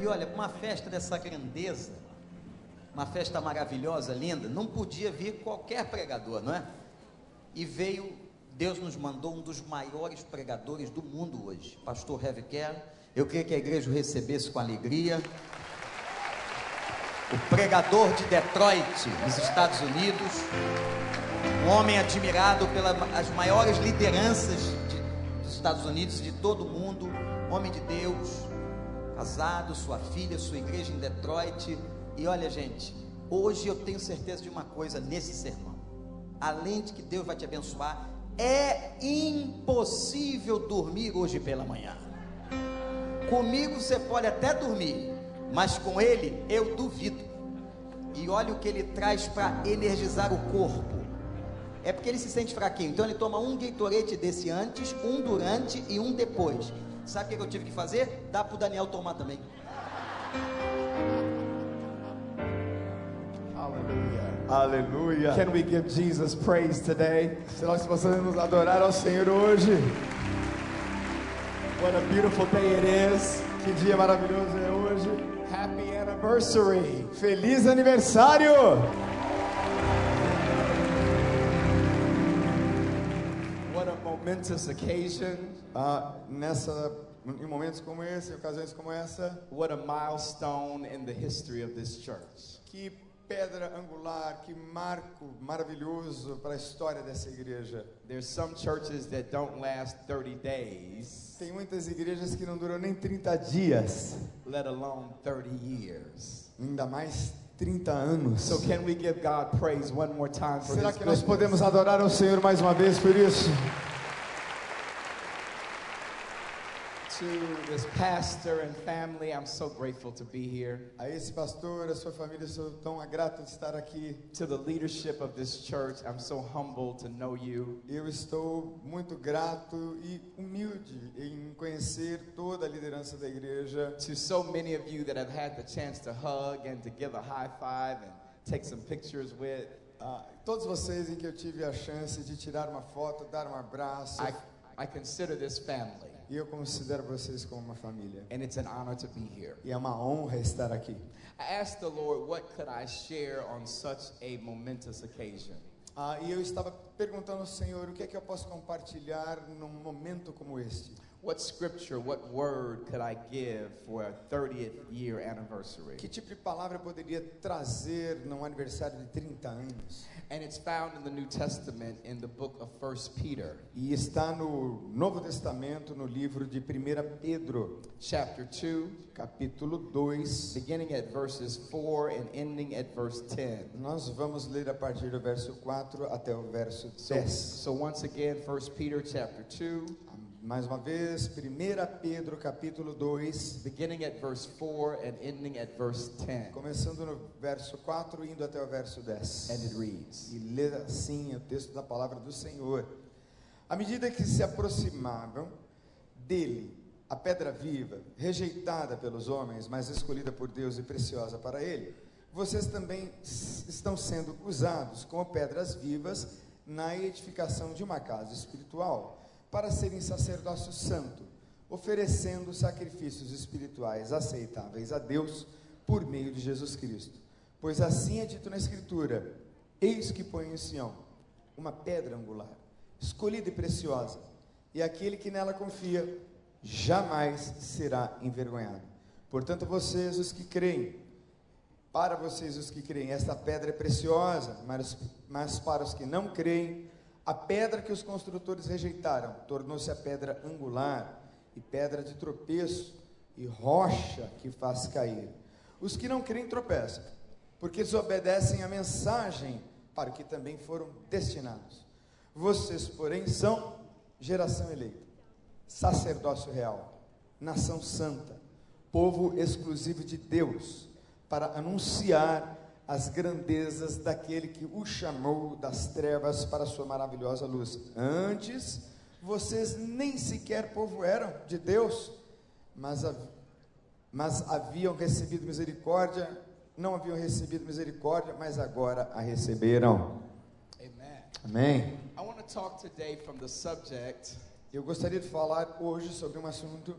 E olha, uma festa dessa grandeza, uma festa maravilhosa, linda, não podia vir qualquer pregador, não é? E veio, Deus nos mandou um dos maiores pregadores do mundo hoje, pastor Heavy Care. Eu queria que a igreja o recebesse com alegria. O pregador de Detroit, nos Estados Unidos, um homem admirado pelas maiores lideranças de, dos Estados Unidos, de todo o mundo, homem de Deus, casado, sua filha, sua igreja em Detroit. E olha, gente, hoje eu tenho certeza de uma coisa nesse sermão. Além de que Deus vai te abençoar, é impossível dormir hoje pela manhã. Comigo você pode até dormir, mas com ele eu duvido. E olha o que ele traz para energizar o corpo. É porque ele se sente fraquinho. Então ele toma um Gatorade desse antes, um durante e um depois. Sabe o que eu tive que fazer? Dá para o Daniel tomar também. Aleluia. Aleluia. Can we give Jesus praise today? Se nós possamos adorar ao Senhor hoje. What a beautiful day it is. Que dia maravilhoso é hoje. Happy anniversary. Feliz aniversário. Momentous occasion. Ah, nessa em momentos como esse, em ocasiões como essa, what a milestone in the history of this church. Que pedra angular, que marco maravilhoso para a história dessa igreja. There's some churches that don't last 30 days. Tem muitas igrejas que não duram nem 30 dias, let alone 30 years. Ainda mais 30 anos. So can we give God praise one more time for Será que nós podemos adorar ao Senhor mais uma vez por isso? To this pastor and family, I'm so grateful to be here. A esse pastor, a sua família, sou tão grato de estar aqui. To the leadership of this church, I'm so humbled to know you. Eu estou muito grato e humilde em conhecer toda a liderança da igreja. To so many of you that have had the chance to hug and to give a high five and take some pictures with. Uh, todos vocês em que eu tive a chance de tirar uma foto, dar um abraço. I, I consider this family. E eu considero vocês como uma família. And it's an honor to be here. E é uma honra estar aqui. I asked the Lord what could I share on such a momentous occasion. Ah, e eu estava perguntando ao Senhor o que é que eu posso compartilhar num momento como este. What scripture, what word could I give for a 30th year anniversary? Que tipo de palavra eu poderia trazer num aniversário de 30 anos? And it's found in the New Testament in the book of 1 Peter. E está no Novo Testamento no livro de 1 Pedro, chapter 2, capítulo 2, beginning at verses 4 and ending at verse 10. Nós vamos ler a partir do verso 4 até o verso 10. So, so once again 1 Peter chapter 2 mais uma vez, 1 Pedro capítulo 2, beginning at verse 4 and ending at verse 10. Começando no verso 4 indo até o verso 10. And it reads. E lê assim o texto da palavra do Senhor. À medida que se aproximavam dele, a pedra viva, rejeitada pelos homens, mas escolhida por Deus e preciosa para ele, vocês também estão sendo usados como pedras vivas na edificação de uma casa espiritual para serem sacerdócio santo, oferecendo sacrifícios espirituais aceitáveis a Deus por meio de Jesus Cristo. Pois assim é dito na Escritura: Eis que põe em Sião uma pedra angular, escolhida e preciosa, e aquele que nela confia jamais será envergonhado. Portanto, vocês os que creem, para vocês os que creem, esta pedra é preciosa, mas, mas para os que não creem, a pedra que os construtores rejeitaram tornou-se a pedra angular e pedra de tropeço e rocha que faz cair. Os que não creem tropeçam, porque desobedecem a mensagem para o que também foram destinados. Vocês, porém, são geração eleita, sacerdócio real, nação santa, povo exclusivo de Deus, para anunciar as grandezas daquele que o chamou das trevas para a sua maravilhosa luz. Antes, vocês nem sequer povo eram de Deus, mas, mas haviam recebido misericórdia, não haviam recebido misericórdia, mas agora a receberam. Amém. I want to talk today from the subject Eu gostaria de falar hoje sobre um assunto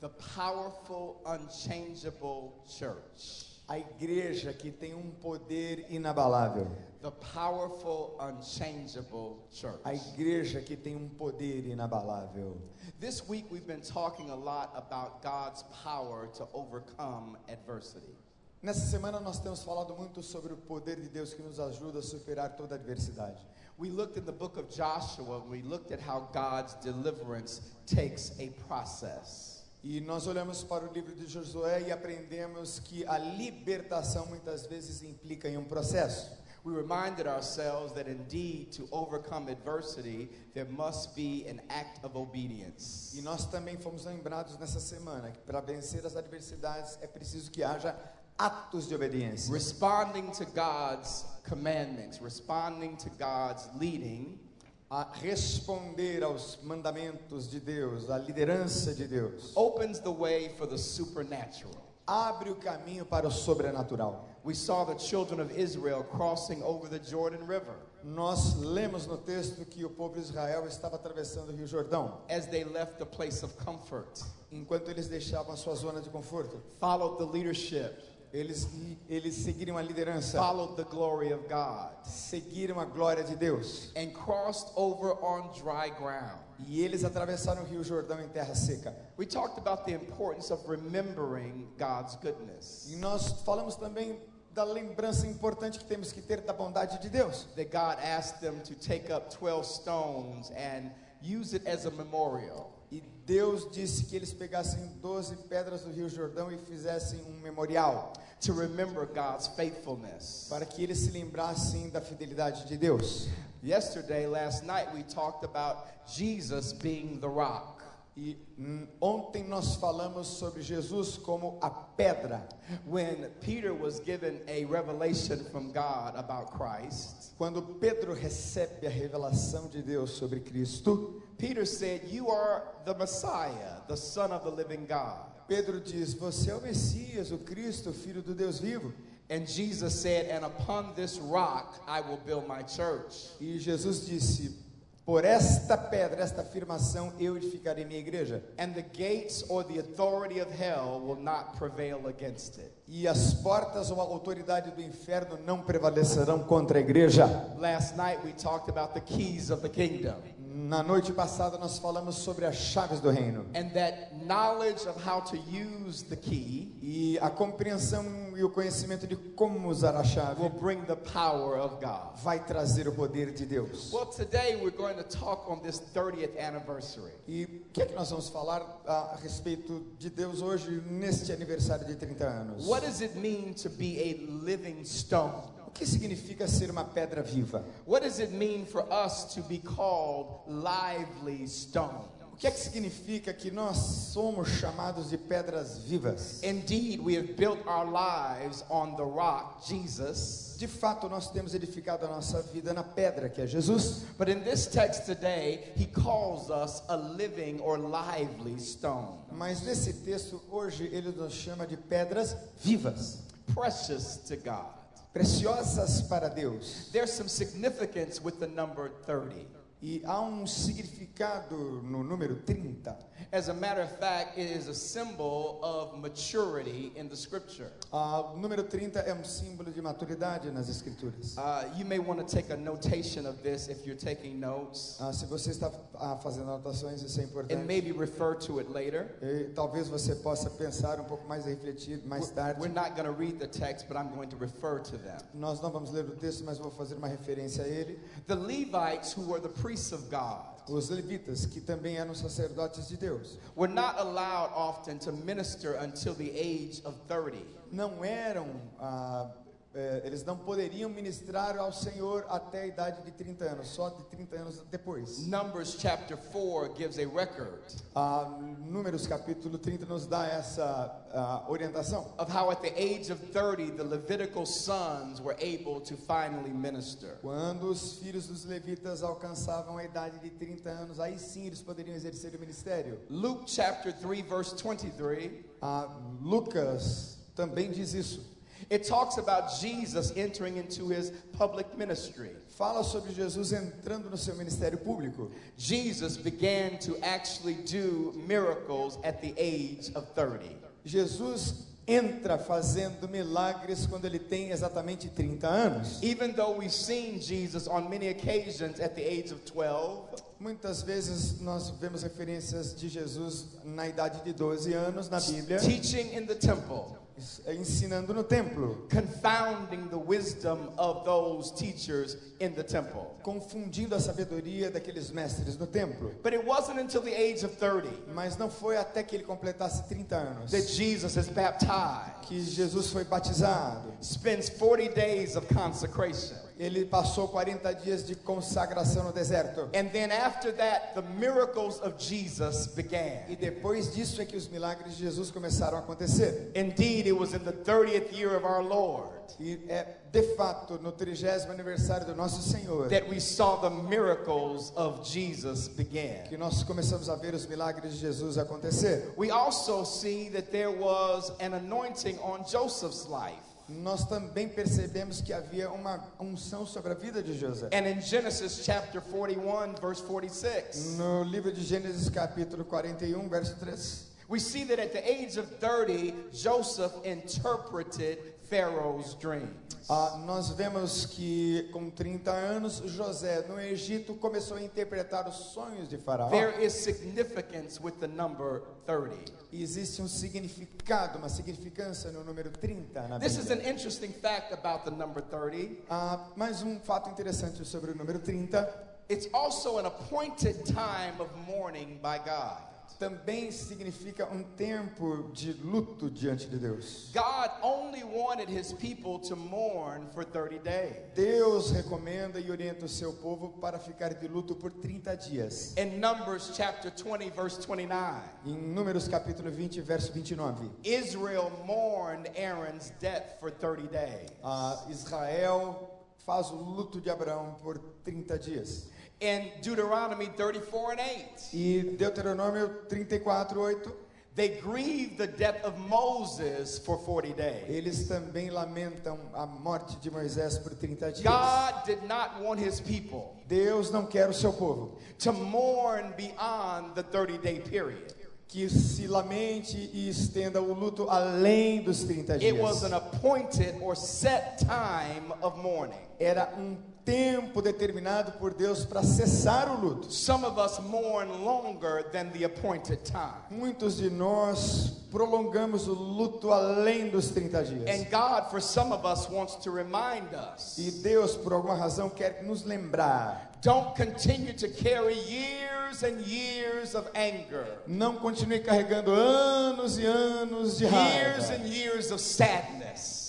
The powerful, unchangeable church. A igreja que tem um poder inabalável. The powerful, unchangeable church. A igreja que tem um poder inabalável. This week we've been talking a lot about God's power to overcome adversity. Nessa semana nós temos falado muito sobre o poder de Deus que nos ajuda a superar toda adversidade. We looked in the book of Joshua, we looked at how God's deliverance takes a process. E nós olhamos para o livro de Josué e aprendemos que a libertação muitas vezes implica em um processo. We reminded ourselves that indeed to overcome adversity, there must be an act of obedience. E nós também fomos lembrados nessa semana que para vencer as adversidades é preciso que haja atos de obediência. Responding to God's commandments, responding to God's leading, A responder aos mandamentos de Deus, à liderança de Deus, opens the way for the supernatural. abre o caminho para o sobrenatural. We saw the children of Israel crossing over the Jordan River Nós lemos no texto que o povo de Israel estava atravessando o Rio Jordão, as they left the place of comfort, enquanto eles deixavam a sua zona de conforto. followed the leadership, Eles, eles seguiram a liderança, followed the glory of God, seguiram a glória de Deus. and crossed over on dry ground. E eles atravessaram o Rio Jordão em terra seca. We talked about the importance of remembering God's goodness. E nós falamos também da lembrança importante que temos que ter da bondade de Deus. That God asked them to take up 12 stones and use it as a memorial. E Deus disse que eles pegassem 12 pedras do Rio Jordão e fizessem um memorial, to remember God's faithfulness. para que eles se lembrassem da fidelidade de Deus. Yesterday, last night, we talked about Jesus being the rock. E ontem nós falamos sobre Jesus como a pedra. When Peter was given a revelation from God about Christ, Quando Pedro recebe a revelação de Deus sobre Cristo, Peter said, You are the Messiah, the Son of the living God. Pedro diz: Você é o Messias, o Cristo, Filho do Deus vivo. And Jesus said, And upon this rock I will build my church. E Jesus disse: Por esta pedra, esta afirmação, eu edificarei minha igreja. And the gates or the authority of hell will not prevail against it. E as portas ou a autoridade do inferno não prevalecerão contra a igreja. Last night we talked about the keys of the kingdom. Na noite passada nós falamos sobre as chaves do reino. And that knowledge of how to use the key E a compreensão e o conhecimento de como usar a chave will bring the power of God. vai trazer o poder de Deus. Well, today we're going to talk on this 30th anniversary. E o que é que nós vamos falar a respeito de Deus hoje, neste aniversário de 30 anos? What does it mean to be a living stone? O que significa ser uma pedra viva? What does it mean for us to be called lively stone? O que é que significa que nós somos chamados de pedras vivas? Indeed, we have built our lives on the rock, Jesus. De fato, nós temos edificado a nossa vida na pedra que é Jesus. But in this text today, he calls us a living or lively stone. Mas nesse texto hoje ele nos chama de pedras vivas, Precious to God. Preciosas para Deus. There's some significance with the number 30. E há um significado no número 30. As a matter of fact, it is a symbol of maturity in the scripture. O número 30 é um símbolo de maturidade nas escrituras. Uh, you may want to take a notation of this if you're taking notes Ah, se você está fazendo anotações, isso é and importante. maybe refer to it later. E talvez você possa pensar um pouco mais e refletir mais tarde. We're not going to read the text, but I'm going to refer to them. Nós não vamos ler o texto, mas vou fazer uma referência a ele. The Levites, who were the priests of God, Os levitas, que também eram sacerdotes de Deus, were not allowed often to minister until the age of 30. não eram, ah, eh, eles não poderiam ministrar ao Senhor até a idade de 30 anos, só de 30 anos depois. Numbers chapter 4 gives a record Ah, Números capítulo 30 nos dá essa ah, orientação. of how at the age of 30 the Levitical sons were able to finally minister. Quando os filhos dos levitas alcançavam a idade de 30 anos, aí sim eles poderiam exercer o ministério. Luke chapter 3 verse 23 Ah, Lucas também diz isso. It talks about Jesus entering into his public ministry. Fala sobre Jesus entrando no seu ministério público. Jesus began to actually do miracles at the age of 30. Jesus entra fazendo milagres quando ele tem exatamente 30 anos. Even though we've seen Jesus on many occasions at the age of 12, Muitas vezes nós vemos referências de Jesus na idade de 12 anos na Bíblia, teaching in the temple, ensinando no templo, confounding the wisdom of those teachers in the temple. confundindo a sabedoria daqueles mestres no templo. But it wasn't until the age of 30 Mas não foi até que ele completasse 30 anos that Jesus is baptized, que Jesus foi batizado. spends 40 days of consecration. Ele passou 40 dias de consagração no deserto. And then after that, the miracles of Jesus E began. depois disso é que os milagres de Jesus começaram a acontecer. Indeed, it was in the 30th year of our Lord E é de fato no 30 aniversário do nosso Senhor that we saw the miracles of Jesus begin. que nós começamos a ver os milagres de Jesus acontecer. We also see that there was an anointing on Joseph's life. Nós também percebemos que havia uma unção sobre a vida de José. And in Genesis chapter 41, verse 46, No livro de Gênesis, capítulo 41, verso 3, we see that at the age of 30, Joseph interpreted Pharaoh's dream. ah, nós vemos que com 30 anos, José no Egito começou a interpretar os sonhos de Faraó. There is significance with the number 30. E existe um significado, uma significância no número 30 na This is an interesting fact about the number 30. Ah, mais um fato interessante sobre o número 30. It's also an appointed time of mourning by God. Também significa um tempo de luto diante de Deus. God only wanted his people to mourn for 30 days. Deus recomenda e orienta o seu povo para ficar de luto por 30 dias. In Numbers chapter 20, verse 29, Em Números capítulo 20, verso 29. Israel mourned Aaron's death for 30 days. Ah, Israel faz o luto de Abraão por 30 dias. In Deuteronomy 34 and 8, E Deuteronômio 34, 8. they grieved the death of Moses for 40 days. Eles também lamentam a morte de Moisés por 30 dias. God did not want his people Deus não quer o seu povo to mourn beyond the 30 day period. que se lamente e estenda o luto além dos 30 It was dias. an appointed or set time of mourning. Era um tempo determinado por Deus para cessar o luto. Some of us mourn longer than the appointed time. Muitos de nós prolongamos o luto além dos 30 dias. And God, for some of us, wants to remind us E Deus, por alguma razão, quer nos lembrar. don't continue to carry years and years of anger, Não continue carregando anos e anos de years raiva. and years of sadness.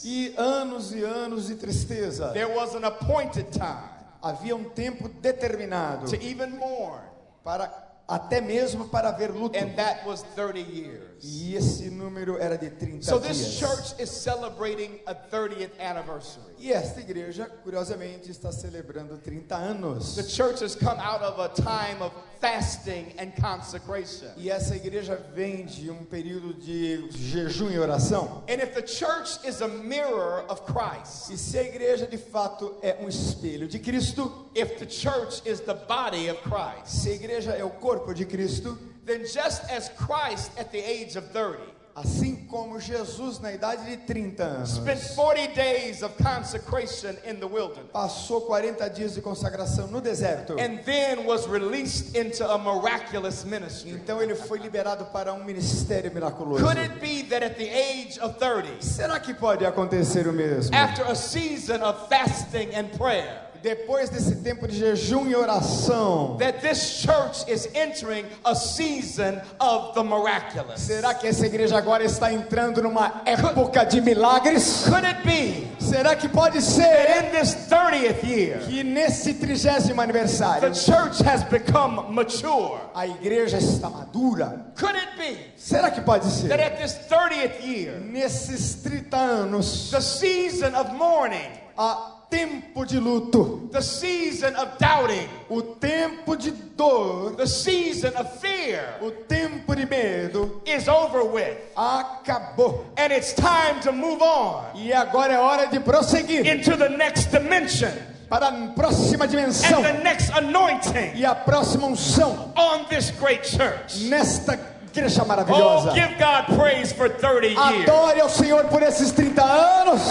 E anos e anos de tristeza. There was an appointed time Havia um tempo determinado to even mourn, para até mesmo para haver luto. and that was 30 years. E esse número era de 30 So this dias. church is celebrating a 30th anniversary. E esta igreja, curiosamente, está celebrando 30 anos. The church has come out of a time of fasting and consecration. E essa igreja vem de um período de jejum e oração. And if the church is a mirror of Christ, E se a igreja de fato é um espelho de Cristo, if the church is the body of Christ, se a igreja é o corpo de Cristo, then just as Christ at the age of 30 assim como Jesus na idade de 30 anos spent 40 days of consecration in the wilderness passou 40 dias de consagração no deserto. and then was released into a miraculous ministry. Então ele foi liberado para um ministério miraculoso. Could it be that at the age of 30, Será que pode acontecer o mesmo? after a season of fasting and prayer, Depois desse tempo de jejum e oração, that this church is entering a season of the miraculous? será que essa igreja agora está entrando numa época de milagres? Could it be Será que pode that ser in this 30th year, que nesse trigésimo the aniversário church has become mature? a igreja está madura? Could it be Será que pode that ser? at this 30th year, Nesses 30 anos, the season of mourning a, tempo de luto, the season of doubting, o tempo de dor, the season of fear o tempo de medo is over with. acabou. And it's time to move on E agora é hora de prosseguir into the next dimension para a próxima dimensão and the next anointing e a próxima unção on this great church. nesta igreja Oh, maravilhosa. give God praise for 30 years. Adore ao Senhor por esses 30 anos.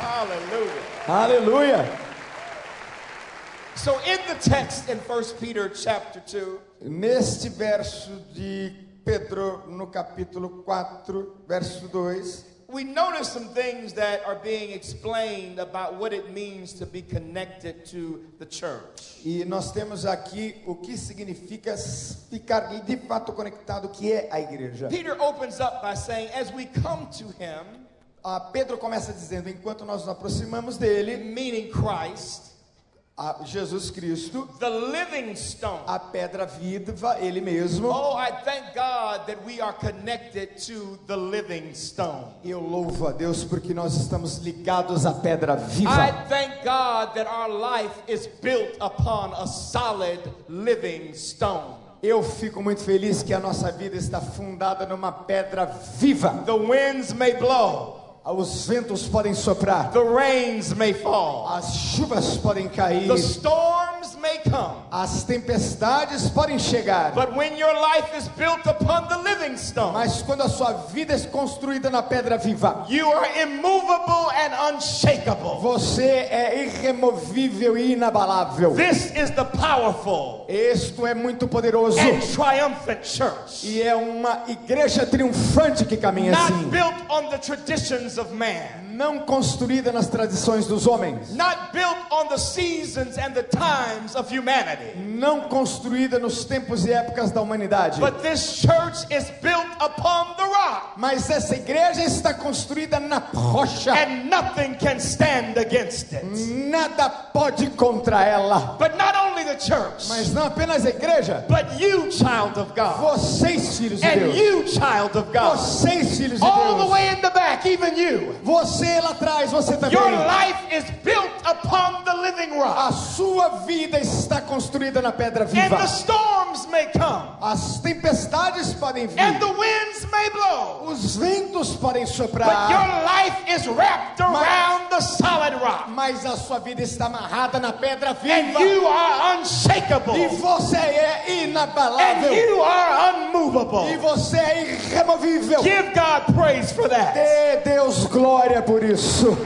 Hallelujah. Aleluia. So in the text in 1 Peter chapter 2, Neste verso de Pedro, no capítulo 4, verso 2, we notice some things that are being explained about what it means to be connected to the church. e nós temos aqui o que significa ficar de fato conectado, que é a igreja. Peter opens up by saying, as we come to him, Ah, Pedro começa dizendo: enquanto nós nos aproximamos dele, meaning Christ, a Jesus Cristo, the living stone. a pedra viva, ele mesmo. Oh, I thank God that we are connected to the living stone. Eu louvo a Deus porque nós estamos ligados à pedra I viva. thank God that our life is built upon a solid living stone. Eu fico muito feliz que a nossa vida está fundada numa pedra viva. The winds may blow, Os ventos podem soprar, the rains may fall, as chuvas podem cair, the storms may come. as tempestades podem chegar. But when your life is built upon the living stone, Mas quando a sua vida é construída na pedra viva, you are immovable and unshakable. você é irremovível e inabalável. This is the powerful Isto é muito poderoso and triumphant church. e é uma igreja triunfante que caminha Not assim, built on the traditions of man. Não construída nas tradições dos homens, Not built on the seasons and the times of humanity. não construída nos tempos e épocas da humanidade. But this church is built upon the rock. Mas essa igreja está construída na rocha. And nothing can stand against it. Nada pode contra ela. But not only the church, Mas não apenas a igreja, but you, child of God. vocês filhos de And Deus. you, child of God. Vocês filhos de All the Deus. way in the back, even you. Você lá atrás, você também. Your life is built upon the living A rock. sua vida está construída na pedra And viva. the storms may come. As tempestades podem vir. And the winds may blow. Os ventos podem But soprar. your life is wrapped around the solid rock. Mas a sua vida está amarrada na pedra And viva. you are unshakable. E você é And inabalável. you are E unmovable. você é irremovível. Give God praise for that. Dê Deus glória por isso.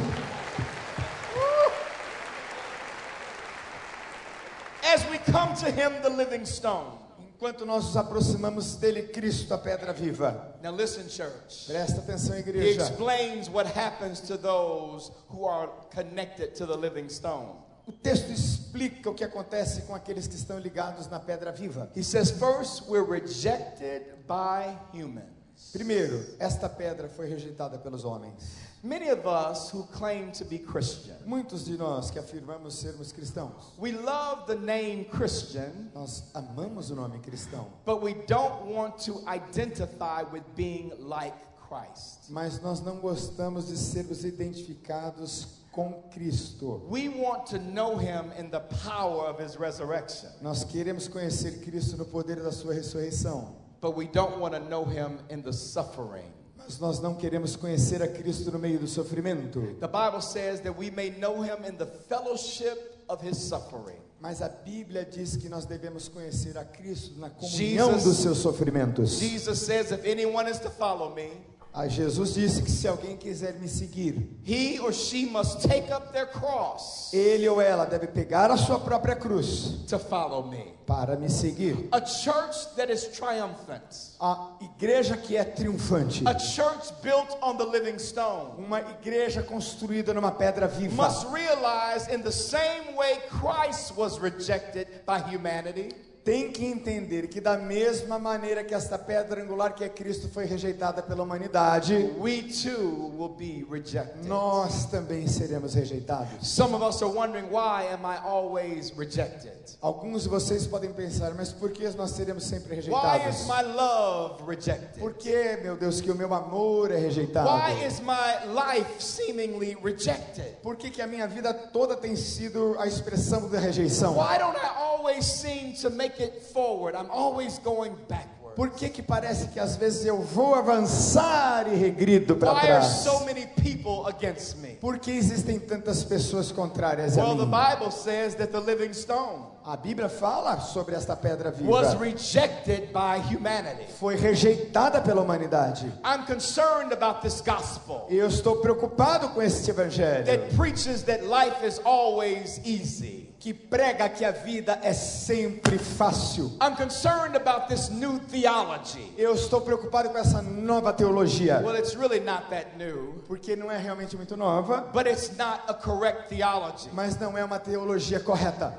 As we come to Him, the living stone. Enquanto nós nos aproximamos dele, Cristo, a pedra viva. Now, listen, church. Presta atenção, He igreja. explains what happens to those who are connected to the living stone. O texto explica o que acontece com aqueles que estão ligados na pedra viva. He says, first, we're rejected by humans. Primeiro, esta pedra foi rejeitada pelos homens. Many of us who claim to be Christian, Muitos de nós que afirmamos sermos cristãos, we love the name Christian, nós amamos o nome cristão, but we don't want to identify with being like Christ. mas nós não gostamos de sermos identificados com Cristo. We want to know Him in the power of His resurrection, Nós queremos conhecer Cristo no poder da sua ressurreição, but we don't want to know Him in the suffering. Mas nós não queremos conhecer a Cristo no meio do sofrimento. The Bible says that we may know Him in the fellowship of His suffering. Mas a Bíblia diz que nós devemos conhecer a Cristo na comunhão Jesus- dos seus sofrimentos. Jesus says, if anyone is to follow me, A Jesus disse que se alguém quiser me seguir, he or she must take up their cross ele ou ela deve pegar a sua própria cruz to follow me. para me seguir. A church that is triumphant, A igreja que é triunfante, a church built on the living stone, uma igreja construída numa pedra viva, must realize in the same way Christ was rejected by humanity, tem que entender que da mesma maneira que esta pedra angular que é Cristo foi rejeitada pela humanidade, we too will be rejected. nós também seremos rejeitados. Some of us are wondering why am I always rejected? Alguns de vocês podem pensar, mas por que nós seremos sempre Why rejeitados? is my love rejected? Por que, meu Deus, que o meu amor é rejeitado? Why is my life seemingly rejected? Por que, que a minha vida toda tem sido a expressão da rejeição? Why don't I always seem to make it forward? I'm always going backward. Por que, que parece que às vezes eu vou avançar e regrido para Why are trás? so many people against me? Por que existem tantas pessoas contrárias a mim? Bible says that the living stone A Bíblia fala sobre esta pedra was viva. rejected by humanity. Foi rejeitada pela humanidade. I'm concerned about this gospel eu estou preocupado com este evangelho that preaches that life is always easy. Que prega que a vida é sempre fácil. I'm concerned about this new theology. Eu estou preocupado com essa nova teologia, Well, it's really not that new, porque não é realmente muito nova, but it's not a correct theology. mas não é uma teologia correta.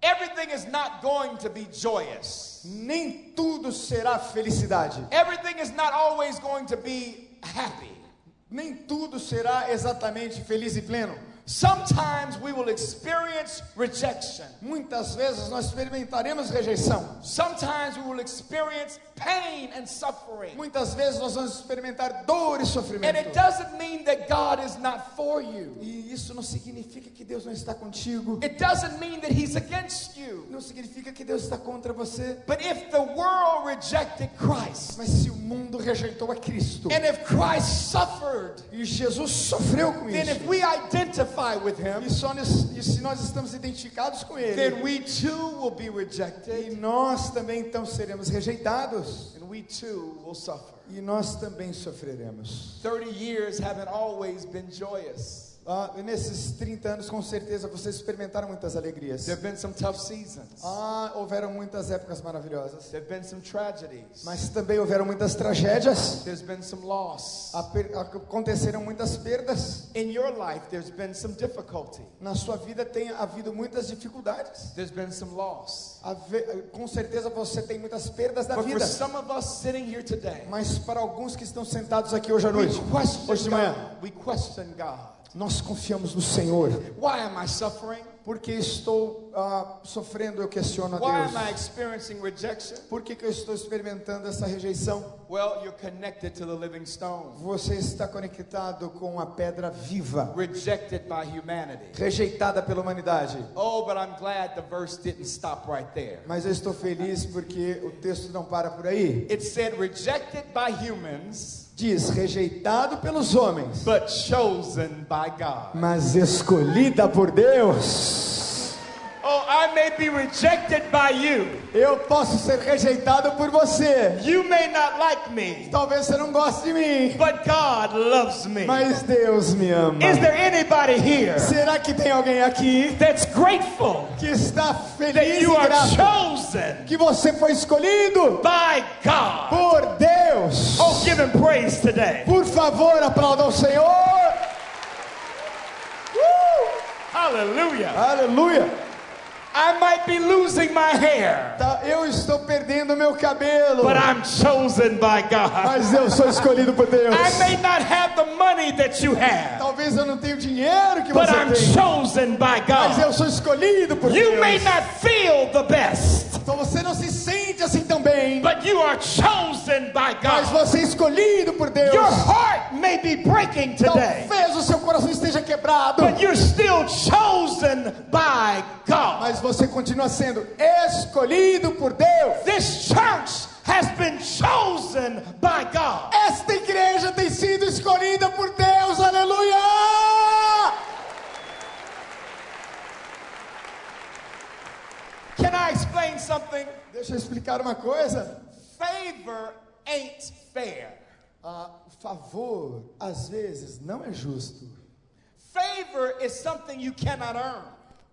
Everything is not going to be joyous. Nem tudo será felicidade. Everything is not always going to be happy. Nem tudo será exatamente feliz e pleno. Sometimes we will experience rejection. Muitas vezes nós experimentaremos rejeição. Sometimes we will experience pain and suffering. Muitas vezes nós vamos experimentar dor e And it sofrimento. doesn't mean that God is not for you. E isso não significa que Deus não está contigo. It doesn't mean that He's against you. Não significa que Deus está contra você. But if the world rejected Christ, Mas se o mundo rejeitou a Cristo and if Christ suffered, e Jesus sofreu com then if isso, we identify with Him, e, só e se nós estamos identificados com Ele, then we too will be e rejected, nós também então seremos rejeitados. and we too will suffer. E nós também sofreremos. 30 years haven't always been joyous. Ah, nesses 30 anos, com certeza, vocês experimentaram muitas alegrias. There have been some tough seasons. Ah, houveram muitas épocas maravilhosas. There have been some tragedies. Mas também houveram muitas tragédias. There's been some loss. Aconteceram muitas perdas. In your life, there's been some difficulty. Na sua vida tem havido muitas dificuldades. There's been some loss. Com certeza você tem muitas perdas da But for vida. some of us sitting here today, Mas para alguns que estão sentados aqui hoje à noite, hoje de manhã. We question God. Nós confiamos no Senhor. Why am I suffering? Porque estou ah, sofrendo, eu questiono a Why Deus. am I experiencing rejection? Por que, que eu estou experimentando essa rejeição? Well, you're connected to the living stone, Você está conectado com a pedra viva, rejected by humanity. rejeitada pela humanidade. Oh, but I'm glad the verse didn't stop right there. Mas eu estou feliz porque o texto não para por aí. It said rejected by humans, Diz: rejeitado pelos homens, but chosen by God. mas escolhida por Deus. I may be rejected by you. Eu posso ser rejeitado por você. You may not like me, Talvez você não goste de mim, but God loves me. mas Deus me ama. Is there anybody here Será que tem alguém aqui that's grateful que está that feliz you e are grato chosen que você foi escolhido by God? por Deus? Oh, give him praise today. Por favor, aplauda o Senhor. Hallelujah. Aleluia. I might be losing my hair, Tá, eu estou perdendo meu cabelo, but I'm chosen by God. mas eu sou escolhido por Deus. I may not have the money that you have, Talvez eu não tenha o dinheiro que but você I'm tem, chosen by mas eu God. sou escolhido por You may Deus. not feel the best, Então você não se sente assim bem, but you are chosen by mas God. você é escolhido por Deus. Your heart may be breaking today, Talvez o seu coração esteja quebrado, but you're still chosen by God. mas você continua sendo escolhido por Deus. This church has been chosen by God. Esta igreja tem sido escolhida por Deus. Aleluia! Can I explain something? Deixa eu explicar uma coisa. Favor ain't fair. Ah, favor, às vezes, não é justo. Favor is something you cannot earn.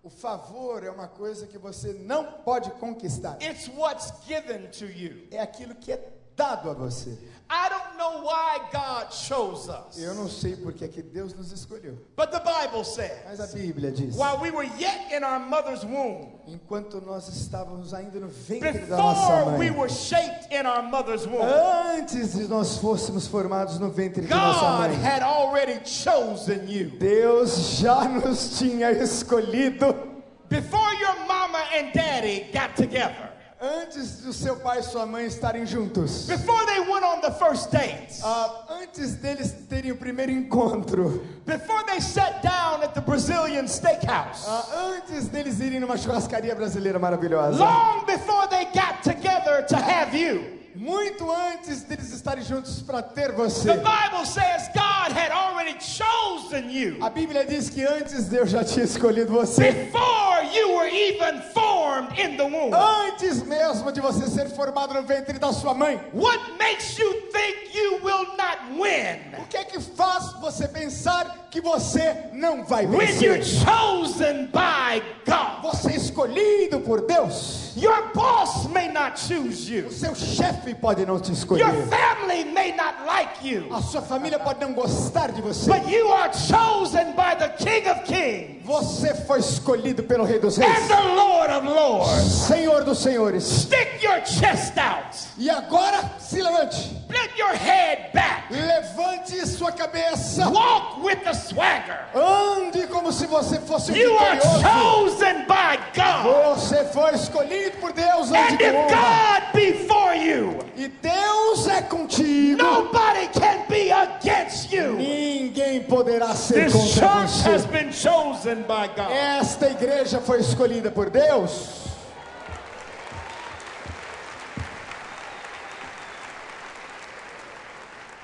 O favor é uma coisa que você não pode conquistar. It's what's given to you. É aquilo que é dado a você. I don't know why God chose us. Eu não sei porque é que Deus nos escolheu. But the Bible says, Mas a Bíblia diz: while we were yet in our mother's womb, enquanto nós estávamos ainda no ventre da nossa before we mãe, were shaped in our mother's womb, antes de nós fôssemos formados no ventre de nossa God mãe, had already chosen you. Deus já nos tinha escolhido. Before your mama and daddy got together, Antes do seu pai e sua mãe estarem juntos, before they went on the first date, ah, antes deles terem o primeiro encontro, before they sat down at the Brazilian steakhouse, ah, antes deles irem numa churrascaria brasileira maravilhosa, long before they got together to have you, muito antes deles estarem juntos para ter the você, Bible says God had already chosen you a Bíblia diz que antes Deus já tinha escolhido você. before you were even formed in the womb. Antes mesmo de você ser formado no ventre da sua mãe. What makes you think you will not win O que é que faz você pensar que você não vai when you're vencer? chosen by God? Você é escolhido por Deus. Your boss may not choose you. O seu chefe pode não te Your escolher. family may not like you. A sua família pode não gostar de você. But you are chosen by the King of Kings Você foi escolhido pelo Rei dos and Reis, the Lord of Lords. Senhor dos Senhores. Stick your chest out. E agora se levante. Your head back. Levante sua cabeça. Walk with the swagger. Ande como se você fosse um You are chosen by God. Você foi escolhido por Deus And if honra. God be for you, E Deus é contigo. nobody can be against you. Ninguém poderá ser This contra church has você. been chosen by God. Esta igreja foi escolhida por Deus.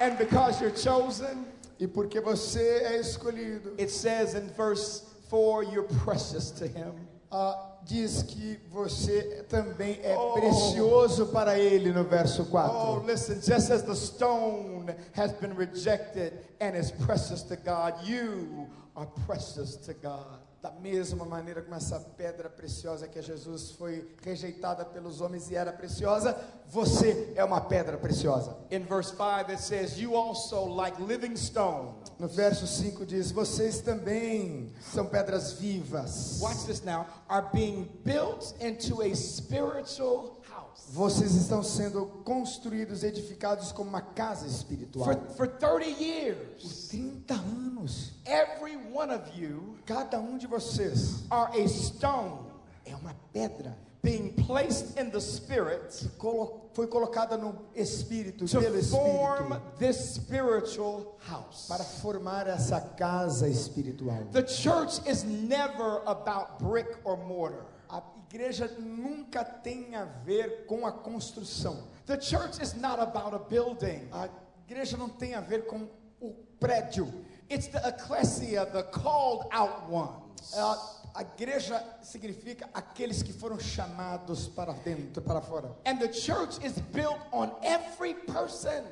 And because you're chosen, E porque você é escolhido, it says in verse 4 you're precious to Him. ah, diz que você também é Oh. precioso para Ele no verso 4. Oh, listen, just as the stone has been rejected and is precious to God, you are precious to God. Da mesma maneira como essa pedra preciosa que é Jesus foi rejeitada pelos homens e era preciosa, você é uma pedra preciosa. In verse 5, it says, You also, like living stones. No verso 5 diz: Vocês também são pedras vivas. Watch this now, are being built into a spiritual house. Vocês estão sendo construídos, edificados como uma casa For, espiritual. for 30 years, 30 anos. every one of you Cada um de vocês are a stone é uma pedra being placed in the spirit foi colocada no espírito, to pelo form espírito, this spiritual house. para formar essa casa espiritual. The church is never about brick or mortar. A igreja nunca tem a ver com a construção. The church is not about a building. A igreja não tem a ver com o prédio. It's the ecclesia, the called out ones. A, a igreja significa aqueles que foram chamados para dentro, para fora. And the church is built on every person,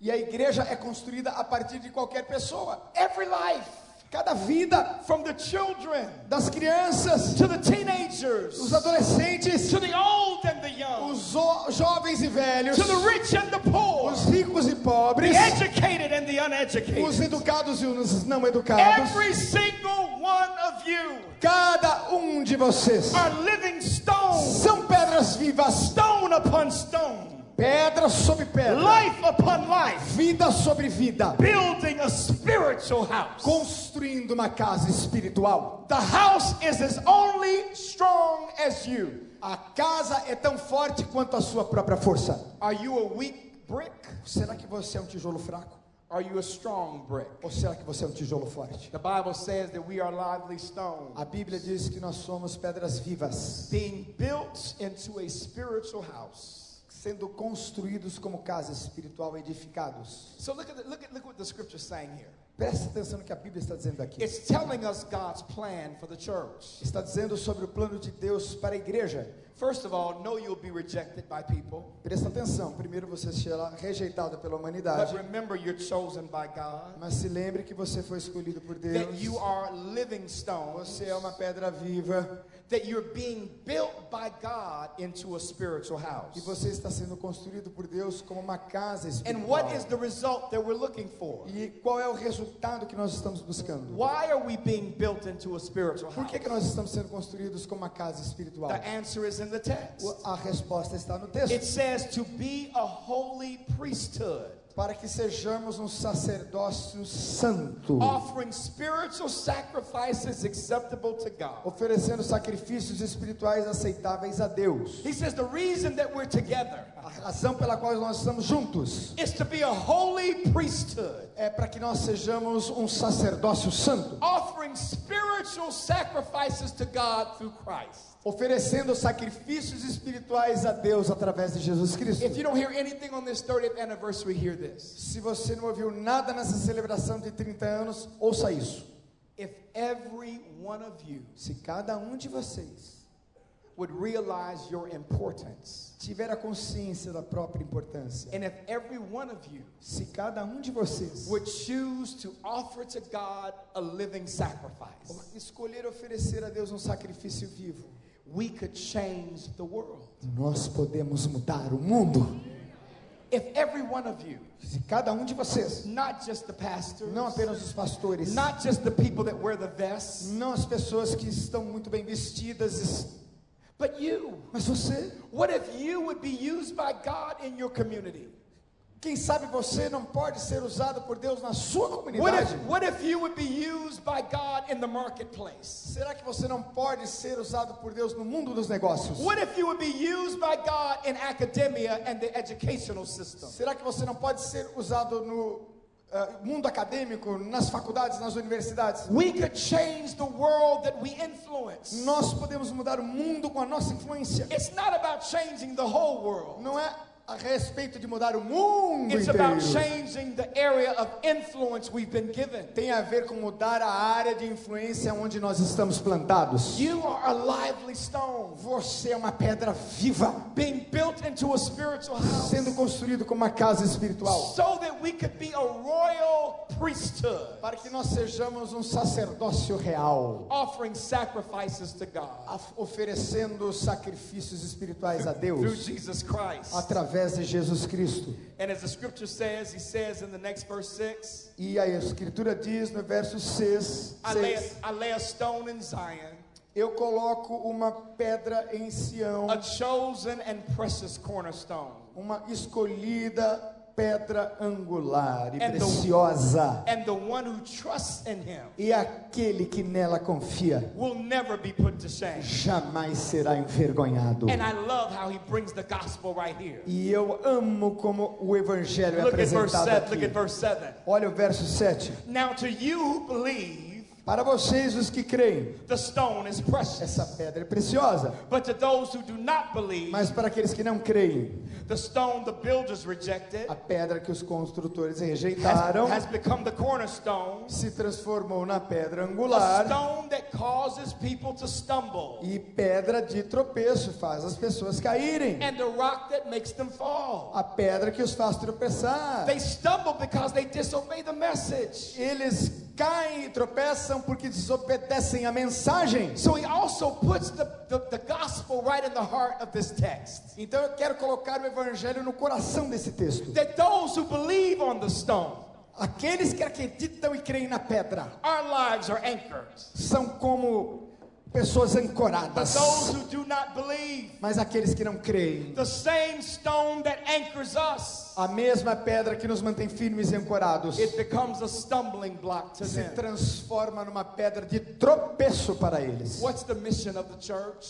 E a igreja é construída a partir de qualquer pessoa. every life, Cada vida from the children das crianças, to the teenagers, os adolescentes, to the old and the young, os jo- jovens e velhos, to the rich and the poor, os ricos e the pobres, educated and the os uneducated. educados e os não educados. Every single one of you Cada um de vocês are living stones, são pedras vivas, stone upon stone, pedra sobre pedra, life upon life, vida sobre vida, building a spiritual house. construindo uma casa espiritual. The house is as only strong as you. A casa é tão forte quanto a sua própria força. Are you a weak brick? Será que você é um tijolo fraco? Are you a strong brick? Ou será que você é um tijolo forte? The Bible says that we are lively stones, A Bíblia diz que nós somos pedras vivas, being built into a spiritual house. Sendo construídos como casa espiritual, edificados. So look at the, look at look what the scripture's saying here. Preste atenção no que a Bíblia está dizendo aqui. It's telling us God's plan for the church. Está dizendo sobre o plano de Deus para a igreja. First of all, know you'll be rejected by people. Presta atenção, primeiro você será rejeitado pela humanidade, But remember, you're chosen by God. mas se lembre que você foi escolhido por Deus. That you are living stones. Você é uma pedra viva That you're being built by God into a spiritual house. e você está sendo construído por Deus como uma casa And what is espiritual. the result that we're looking for? E qual é o resultado que nós estamos buscando? Why are we being built into a spiritual Por house? que, que nós estamos sendo construídos como uma casa espiritual? The answer is in the text. A resposta está no It texto. says to be a holy priesthood, Para que sejamos um sacerdócio santo, offering spiritual sacrifices acceptable to God. oferecendo sacrifícios espirituais aceitáveis a Deus. He says the reason that we're together A razão pela qual nós estamos juntos is to be a holy priesthood, é para que nós sejamos um sacerdócio santo, offering spiritual sacrifices to God through Christ. oferecendo sacrifícios espirituais a Deus através de Jesus Cristo. If you don't hear anything on this 30th anniversary, hear this. Se você não ouviu nada nessa celebração de 30 anos, ouça isso. If every one of you Se cada um de vocês would realize your importance, tiver a consciência da própria importância, and if every one of you se cada um de vocês would choose to offer to God a living sacrifice, escolher oferecer a Deus um sacrifício vivo, we could change the world. nós podemos mudar o mundo. If every one of you, Se cada um de vocês, not just the pastors, não apenas os pastores, not just the people that wear the vests, não as pessoas que estão muito bem vestidas, but you, mas você, what if you would be used by God in your community? Quem sabe você não pode ser usado por Deus na sua What comunidade? if, what if you would be used by God in the marketplace? Será que você não pode ser usado por Deus no mundo dos negócios? Será que você não pode ser usado no ah, mundo acadêmico, nas faculdades, nas universidades? We could change the world that we influence. Nós podemos mudar o mundo com a nossa influência. It's not about changing the whole world. Não é a respeito de mudar o mundo It's about inteiro. changing the area of influence we've been given. Tem a ver com mudar a área de influência onde nós estamos plantados. You are a lively stone Você é uma pedra viva, being built into a spiritual house sendo construído como uma casa espiritual, so that we could be a royal priesthood para que nós sejamos um sacerdócio real, offering sacrifices to God oferecendo sacrifícios espirituais a through Deus Jesus Christ. através de Jesus Cristo. And as the scripture says, he says in the next verse 6, E a escritura diz no verso 6, I lay, a, I lay a stone in Zion, eu coloco uma pedra em Sião, a chosen and precious cornerstone. uma escolhida pedra angular e And the- preciosa. And the one who trusts in him E aquele que nela confia will never be put to shame. jamais será envergonhado. And I love how he brings the gospel right here. E eu amo como o evangelho é Look at verse apresentado 7. Look at aqui. verse 7. Olha o verso 7. Now to you who believe, Para vocês os que creem, the stone is precious. essa pedra é preciosa. But to those who do not believe, Mas para aqueles que não creem, the stone the builders rejected a pedra que os construtores has, rejeitaram has become the cornerstone, se transformou na pedra angular stone that causes people to stumble, e pedra de tropeço, faz as pessoas caírem. and the rock that makes them fall. A pedra que os faz tropeçar. They stumble because they disobey the message. Eles caem e tropeçam porque desobedecem a mensagem. So he also puts the, the, the gospel right in the heart of this text. Então eu quero colocar o evangelho no coração desse texto. That those who believe on the stone, Aqueles que acreditam e creem na pedra our lives are anchored. são como pessoas ancoradas. those who do not believe, Mas aqueles que não creem, a mesma pedra que nos mantém firmes e ancorados, se transforma numa pedra de tropeço para eles.